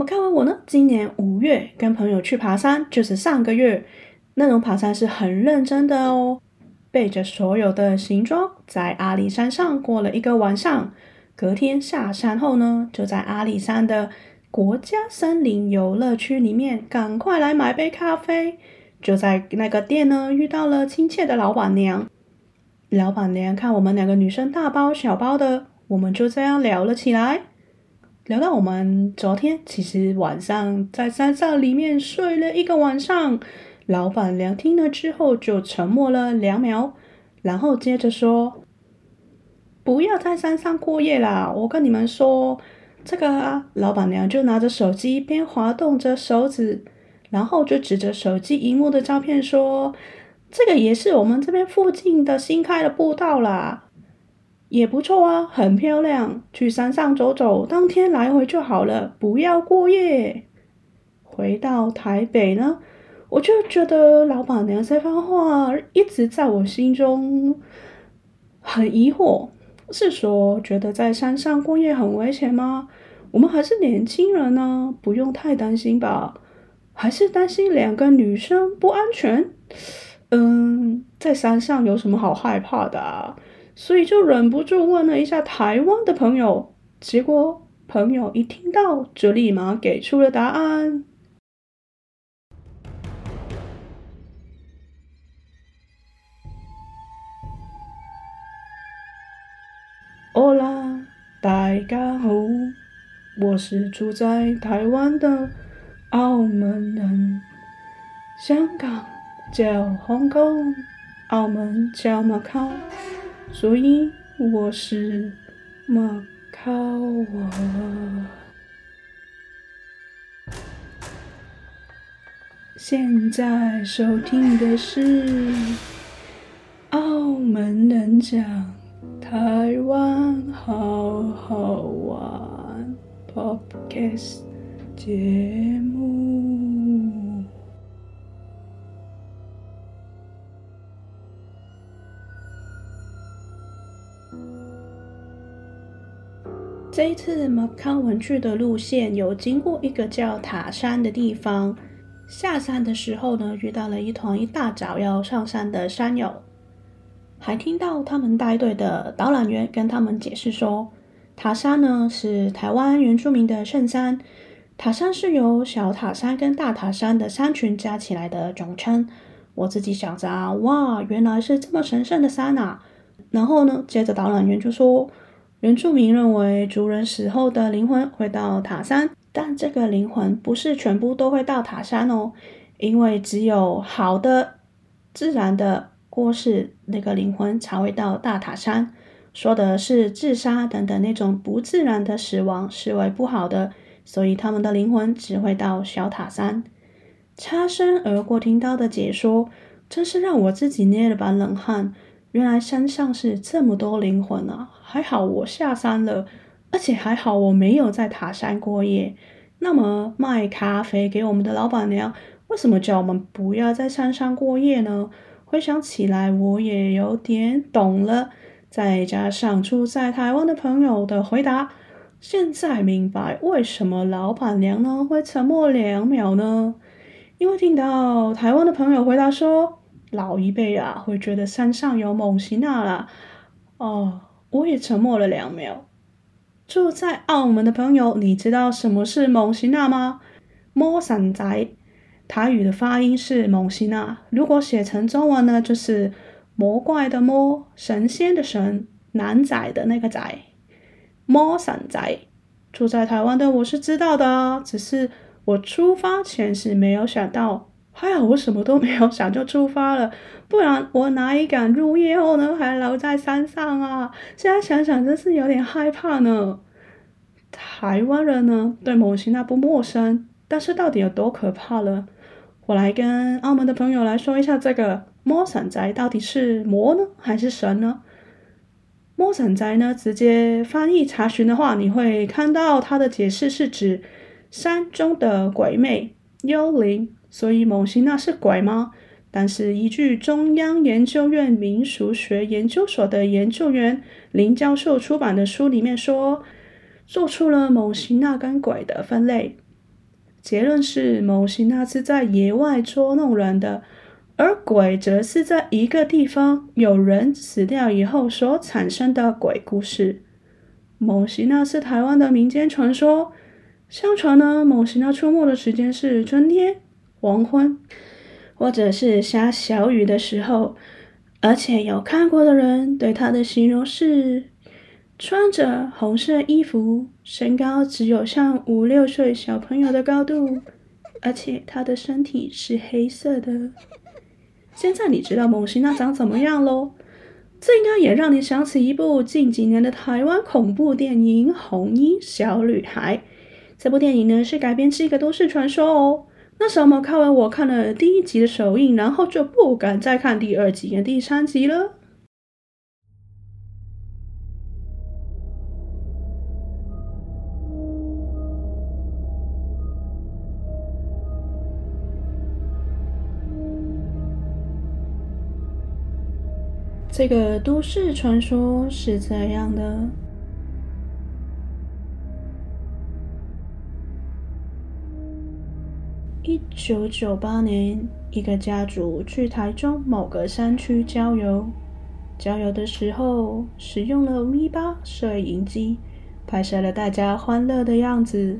我看完我呢，今年五月跟朋友去爬山，就是上个月那种爬山是很认真的哦，背着所有的行装，在阿里山上过了一个晚上。隔天下山后呢，就在阿里山的国家森林游乐区里面，赶快来买杯咖啡。就在那个店呢，遇到了亲切的老板娘。老板娘看我们两个女生大包小包的，我们就这样聊了起来。聊到我们昨天其实晚上在山上里面睡了一个晚上。老板娘听了之后就沉默了两秒，然后接着说。不要在山上过夜啦！我跟你们说，这个，老板娘就拿着手机边滑动着手指，然后就指着手机荧幕的照片说：“这个也是我们这边附近的新开的步道啦，也不错啊，很漂亮。去山上走走，当天来回就好了，不要过夜。”回到台北呢，我就觉得老板娘这番话一直在我心中很疑惑。是说觉得在山上过夜很危险吗？我们还是年轻人呢，不用太担心吧？还是担心两个女生不安全？嗯，在山上有什么好害怕的啊？所以就忍不住问了一下台湾的朋友，结果朋友一听到就立马给出了答案。哈喽，大家好，我是住在台湾的澳门人。香港叫香港，澳门叫马卡，所以我是马卡娃。现在收听的是澳门人讲。台湾好好玩，Podcast 节目。这次马康文去的路线有经过一个叫塔山的地方，下山的时候呢，遇到了一团一大早要上山的山友。还听到他们带队的导览员跟他们解释说，塔山呢是台湾原住民的圣山，塔山是由小塔山跟大塔山的山群加起来的总称。我自己想着啊，哇，原来是这么神圣的山啊！然后呢，接着导览员就说，原住民认为族人死后的灵魂会到塔山，但这个灵魂不是全部都会到塔山哦，因为只有好的、自然的。过世那个灵魂才会到大塔山，说的是自杀等等那种不自然的死亡，视为不好的，所以他们的灵魂只会到小塔山。擦身而过听到的解说，真是让我自己捏了把冷汗。原来山上是这么多灵魂啊！还好我下山了，而且还好我没有在塔山过夜。那么卖咖啡给我们的老板娘，为什么叫我们不要在山上过夜呢？回想起来，我也有点懂了。再加上住在台湾的朋友的回答，现在明白为什么老板娘呢会沉默两秒呢？因为听到台湾的朋友回答说，老一辈啊会觉得山上有猛禽啊啦。哦，我也沉默了两秒。住在澳门的朋友，你知道什么是猛禽啊吗？魔神仔。台语的发音是“猛禽仔”，如果写成中文呢，就是“魔怪”的“魔”，神仙的“神”，男仔的那个“仔”，魔神仔。住在台湾的我是知道的，只是我出发前是没有想到，还好我什么都没有想就出发了，不然我哪里敢入夜后呢还留在山上啊？现在想想真是有点害怕呢。台湾人呢对猛禽仔不陌生，但是到底有多可怕呢？我来跟澳门的朋友来说一下，这个魔神仔到底是魔呢，还是神呢？魔神仔呢，直接翻译查询的话，你会看到它的解释是指山中的鬼魅、幽灵。所以猛禽仔是鬼吗？但是依据中央研究院民俗学研究所的研究员林教授出版的书里面说，做出了猛禽仔跟鬼的分类。结论是蒙西娜是在野外捉弄人的，而鬼则是在一个地方有人死掉以后所产生的鬼故事。蒙西娜是台湾的民间传说，相传呢，蒙西娜出没的时间是春天、黄昏，或者是下小雨的时候，而且有看过的人对她的形容是。穿着红色衣服，身高只有像五六岁小朋友的高度，而且他的身体是黑色的。现在你知道蒙西娜长怎么样喽？这应该也让你想起一部近几年的台湾恐怖电影《红衣小女孩》。这部电影呢，是改编自一个都市传说哦。那时候我看完我看了第一集的首映，然后就不敢再看第二集跟第三集了。这个都市传说是这样的：一九九八年，一个家族去台中某个山区郊游，郊游的时候使用了 V8 摄影机，拍摄了大家欢乐的样子。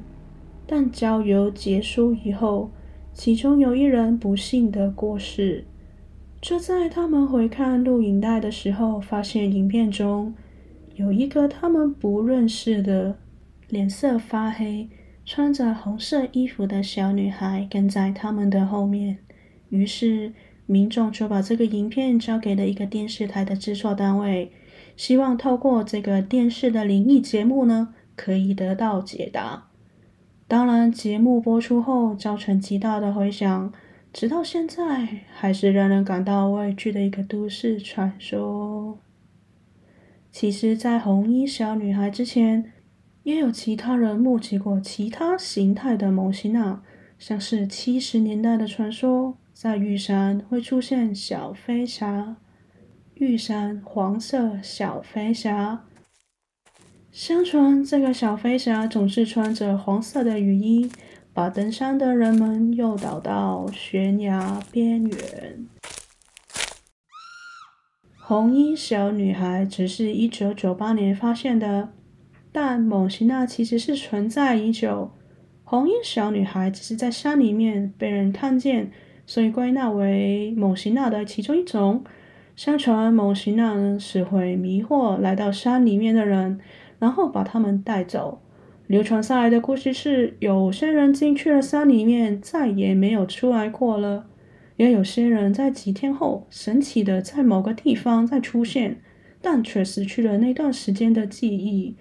但郊游结束以后，其中有一人不幸的过世。就在他们回看录影带的时候，发现影片中有一个他们不认识的、脸色发黑、穿着红色衣服的小女孩跟在他们的后面。于是民众就把这个影片交给了一个电视台的制作单位，希望透过这个电视的灵异节目呢，可以得到解答。当然，节目播出后造成极大的回响。直到现在，还是让人感到畏惧的一个都市传说。其实，在红衣小女孩之前，也有其他人目击过其他形态的蒙西娜，像是七十年代的传说，在玉山会出现小飞侠，玉山黄色小飞侠。相传，这个小飞侠总是穿着黄色的雨衣。把登山的人们诱导到悬崖边缘。红衣小女孩只是一九九八年发现的，但某西娜其实是存在已久。红衣小女孩只是在山里面被人看见，所以归纳为某西娜的其中一种。相传某西娜呢是会迷惑来到山里面的人，然后把他们带走。流传下来的故事是，有些人进去了山里面，再也没有出来过了；也有些人在几天后，神奇的在某个地方再出现，但却失去了那段时间的记忆。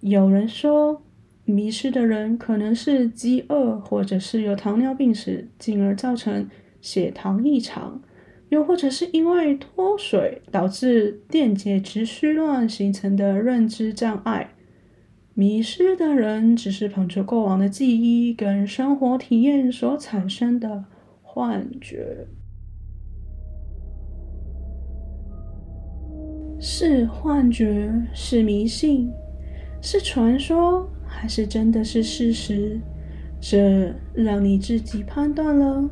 有人说，迷失的人可能是饥饿，或者是有糖尿病史，进而造成血糖异常；又或者是因为脱水导致电解质虚乱形成的认知障碍。迷失的人只是捧着过往的记忆跟生活体验所产生的幻觉，是幻觉，是迷信，是传说，还是真的是事实？这让你自己判断了。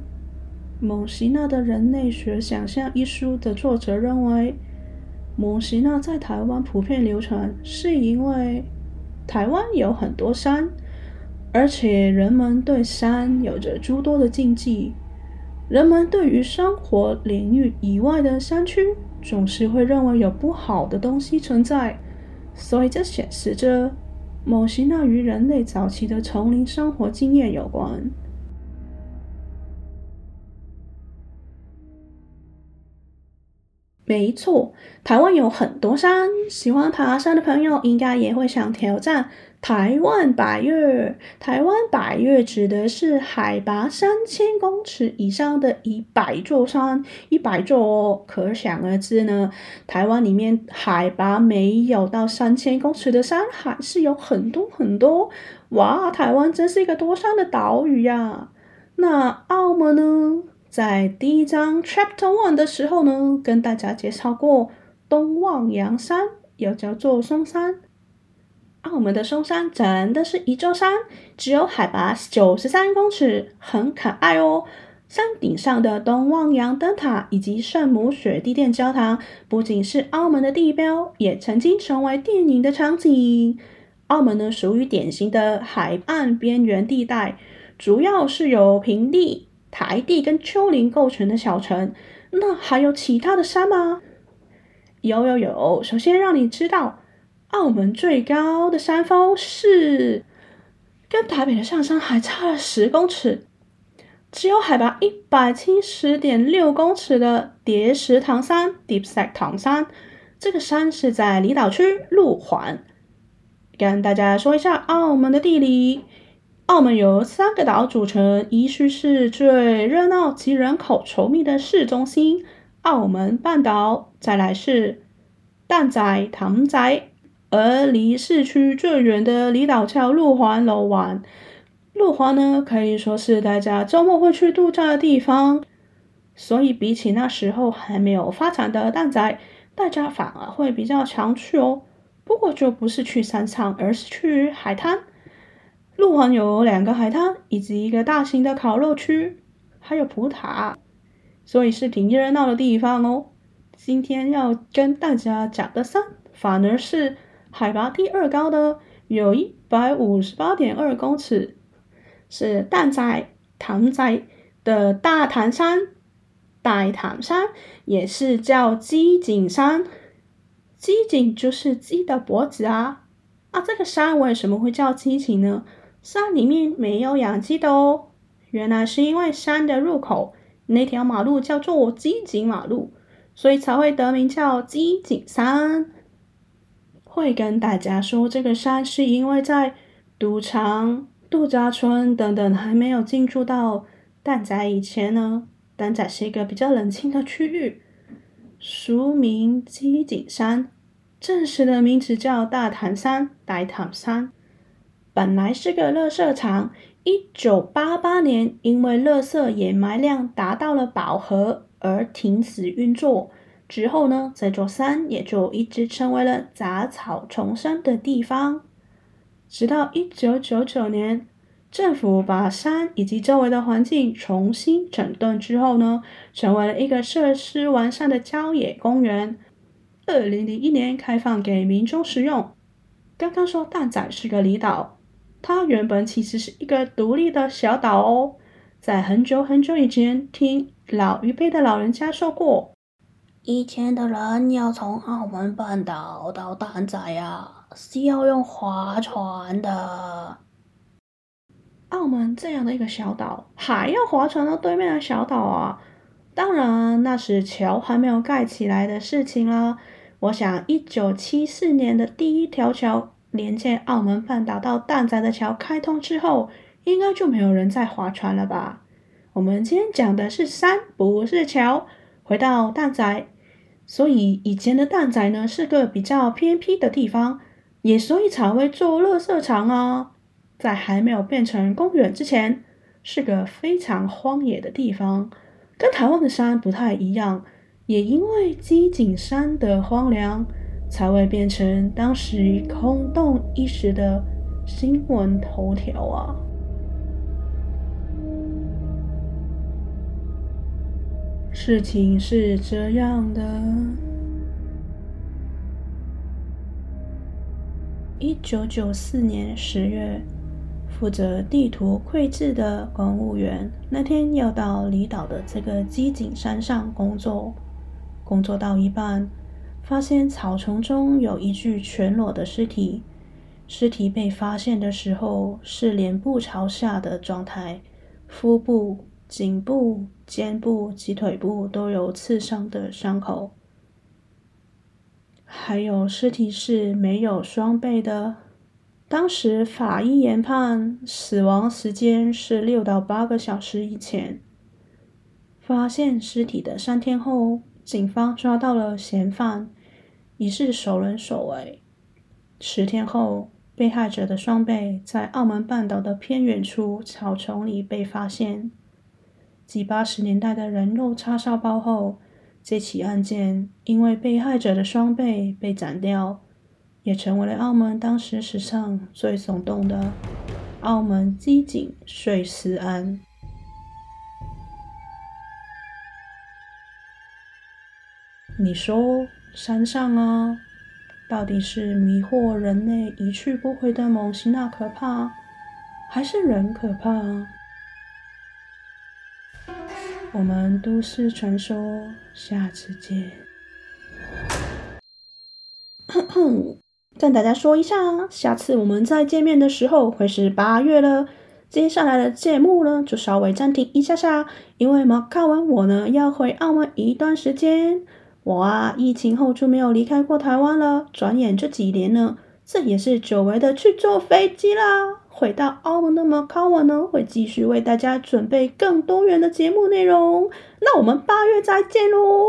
蒙西娜的人类学想象一书的作者认为，蒙西娜在台湾普遍流传，是因为。台湾有很多山，而且人们对山有着诸多的禁忌。人们对于生活领域以外的山区，总是会认为有不好的东西存在，所以这显示着某些那与人类早期的丛林生活经验有关。没错，台湾有很多山，喜欢爬山的朋友应该也会想挑战台湾百岳。台湾百岳指的是海拔三千公尺以上的一百座山，一百座哦，可想而知呢。台湾里面海拔没有到三千公尺的山还是有很多很多。哇，台湾真是一个多山的岛屿呀！那澳门呢？在第一章 Chapter One 的时候呢，跟大家介绍过东望洋山，又叫做松山。澳门的松山真的是一座山，只有海拔九十三公尺，很可爱哦。山顶上的东望洋灯塔以及圣母雪地殿教堂，不仅是澳门的地标，也曾经成为电影的场景。澳门呢，属于典型的海岸边缘地带，主要是有平地、台地跟丘陵构成的小城。那还有其他的山吗？有有有，首先让你知道，澳门最高的山峰是跟台北的上山还差了十公尺。只有海拔一百七十点六公尺的叠石塘山 （Deep Sec 唐山），这个山是在离岛区路环。跟大家说一下澳门的地理：澳门由三个岛组成，依序是最热闹及人口稠密的市中心——澳门半岛；再来是蛋仔、唐仔，而离市区最远的离岛叫路环、龙湾。路环呢，可以说是大家周末会去度假的地方，所以比起那时候还没有发展的蛋仔，大家反而会比较常去哦。不过就不是去山上，而是去海滩。路环有两个海滩，以及一个大型的烤肉区，还有葡塔，所以是挺热闹的地方哦。今天要跟大家讲的山，反而是海拔第二高的，有一百五十八点二公尺。是蛋仔糖仔的大潭山，大潭山也是叫鸡颈山，鸡颈就是鸡的脖子啊。啊，这个山为什么会叫鸡颈呢？山里面没有养鸡的哦，原来是因为山的入口那条马路叫做鸡颈马路，所以才会得名叫鸡颈山。会跟大家说这个山是因为在赌场。度假村等等还没有进驻到蛋仔以前呢，蛋仔是一个比较冷清的区域，俗名鸡颈山，正式的名字叫大潭山、大潭山。本来是个垃圾场，一九八八年因为垃圾掩埋量达到了饱和而停止运作，之后呢，这座山也就一直成为了杂草丛生的地方。直到一九九九年，政府把山以及周围的环境重新整顿之后呢，成为了一个设施完善的郊野公园。二零零一年开放给民众使用。刚刚说蛋仔是个离岛，它原本其实是一个独立的小岛哦。在很久很久以前，听老一辈的老人家说过，以前的人要从澳门半岛到蛋仔呀。是要用划船的。澳门这样的一个小岛，还要划船到对面的小岛啊？当然，那是桥还没有盖起来的事情啦。我想，一九七四年的第一条桥连接澳门半岛到蛋仔的桥开通之后，应该就没有人再划船了吧？我们今天讲的是山，不是桥。回到蛋仔，所以以前的蛋仔呢，是个比较偏僻的地方。也所以才会做垃圾场啊，在还没有变成公园之前，是个非常荒野的地方，跟台湾的山不太一样。也因为基景山的荒凉，才会变成当时轰动一时的新闻头条啊。事情是这样的。一九九四年十月，负责地图绘制的公务员那天要到离岛的这个鸡颈山上工作，工作到一半，发现草丛中有一具全裸的尸体。尸体被发现的时候是脸部朝下的状态，腹部、颈部、肩部及腿部都有刺伤的伤口。还有尸体是没有双背的。当时法医研判死亡时间是六到八个小时以前。发现尸体的三天后，警方抓到了嫌犯，已是熟人所为。十天后，被害者的双背在澳门半岛的偏远处草丛里被发现。继八十年代的人肉叉烧包后，这起案件因为被害者的双背被斩掉，也成为了澳门当时史上最耸动的澳门机警碎尸案。你说山上啊，到底是迷惑人类一去不回的猛禽那可怕，还是人可怕？我们都市传说，下次见。跟大家说一下，下次我们再见面的时候会是八月了。接下来的节目呢，就稍微暂停一下下，因为马，看完我呢要回澳门一段时间。我啊，疫情后就没有离开过台湾了。转眼这几年呢，这也是久违的去坐飞机啦。回到澳门的 m a c a o 呢，会继续为大家准备更多元的节目内容。那我们八月再见喽！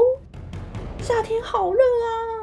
夏天好热啊！